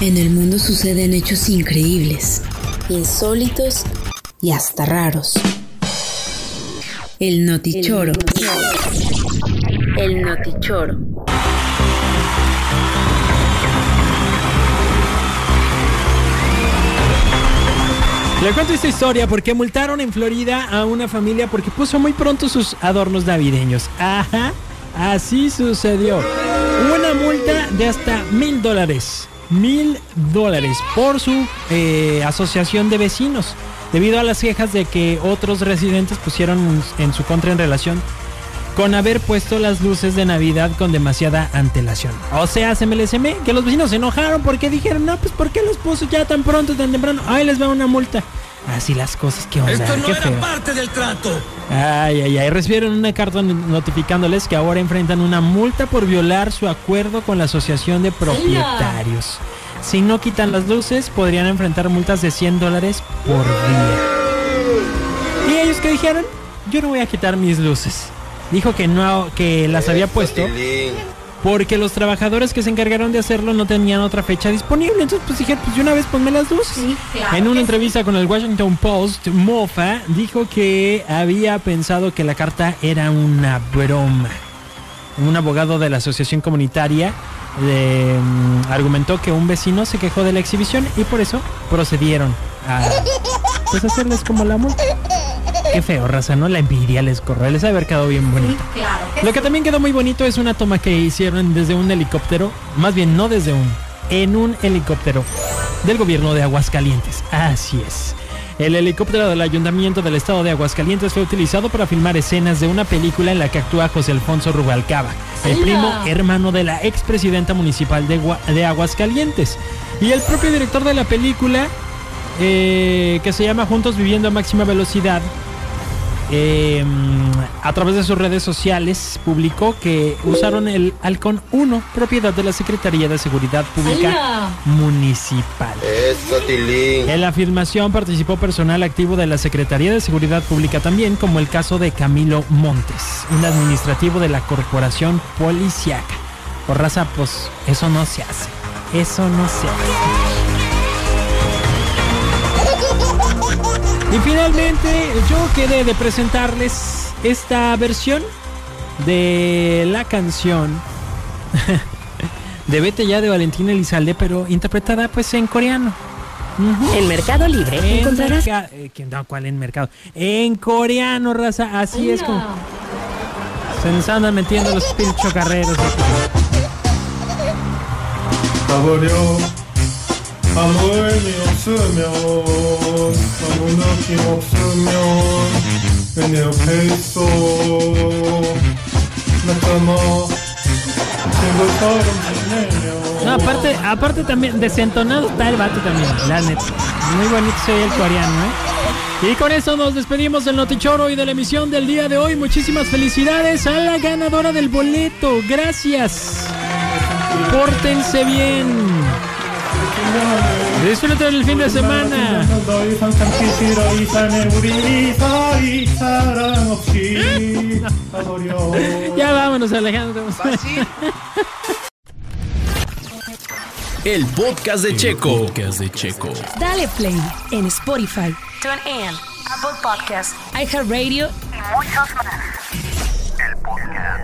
En el mundo suceden hechos increíbles, insólitos y hasta raros. El notichoro. El notichoro. Le cuento esta historia porque multaron en Florida a una familia porque puso muy pronto sus adornos navideños. Ajá, así sucedió. Una multa de hasta mil dólares. Mil dólares por su eh, asociación de vecinos. Debido a las quejas de que otros residentes pusieron en su contra en relación con haber puesto las luces de Navidad con demasiada antelación. O sea, se me que los vecinos se enojaron porque dijeron, no, pues ¿por qué los puso ya tan pronto, tan temprano? Ahí les va una multa. Así las cosas, ¿qué onda? Esto no Qué era feo. parte del trato. Ay, ay, ay. Recibieron una carta notificándoles que ahora enfrentan una multa por violar su acuerdo con la Asociación de Propietarios. Si no quitan las luces, podrían enfrentar multas de 100 dólares por día. ¿Y ellos qué dijeron? Yo no voy a quitar mis luces. Dijo que no, que las había puesto porque los trabajadores que se encargaron de hacerlo no tenían otra fecha disponible. Entonces, pues dijeron, pues de una vez ponme las luces. en una entrevista con el Washington Post, Mofa dijo que había pensado que la carta era una broma. Un abogado de la asociación comunitaria eh, argumentó que un vecino se quejó de la exhibición y por eso procedieron a pues, hacerles como la multa. Qué feo, raza, ¿no? La envidia les corre. Les ha haber quedado bien bonito. Lo que también quedó muy bonito es una toma que hicieron desde un helicóptero, más bien no desde un, en un helicóptero del gobierno de Aguascalientes. Así es. El helicóptero del Ayuntamiento del Estado de Aguascalientes fue utilizado para filmar escenas de una película en la que actúa José Alfonso Rubalcaba, el primo hermano de la expresidenta municipal de Aguascalientes. Y el propio director de la película, eh, que se llama Juntos Viviendo a Máxima Velocidad, eh, a través de sus redes sociales publicó que usaron el Halcón 1, propiedad de la Secretaría de Seguridad Pública Municipal. Eso, Tilín. En la filmación participó personal activo de la Secretaría de Seguridad Pública también, como el caso de Camilo Montes, un administrativo de la Corporación Policiaca. Por raza, pues eso no se hace. Eso no se hace. Y finalmente yo quedé de presentarles esta versión de la canción de Vete ya de Valentina Elizalde, pero interpretada pues en coreano. En Mercado Libre En encontrarás merca- eh, ¿quién- no, ¿Cuál en mercado? En coreano, raza. Así es como. Se nos andan metiendo los espíritus chocarreros. No, aparte, aparte también, desentonado está el vato también, la neta. Muy bonito soy el coreano, ¿eh? Y con eso nos despedimos del Notichoro y de la emisión del día de hoy. Muchísimas felicidades a la ganadora del boleto. Gracias. Pórtense bien. Disfruten el fin de semana. ya vámonos, Alejandro. El podcast de Checo. Podcast de Checo. Dale play en Spotify. Tune in. Apple Podcasts. iHeartRadio. Y muchos más. El podcast.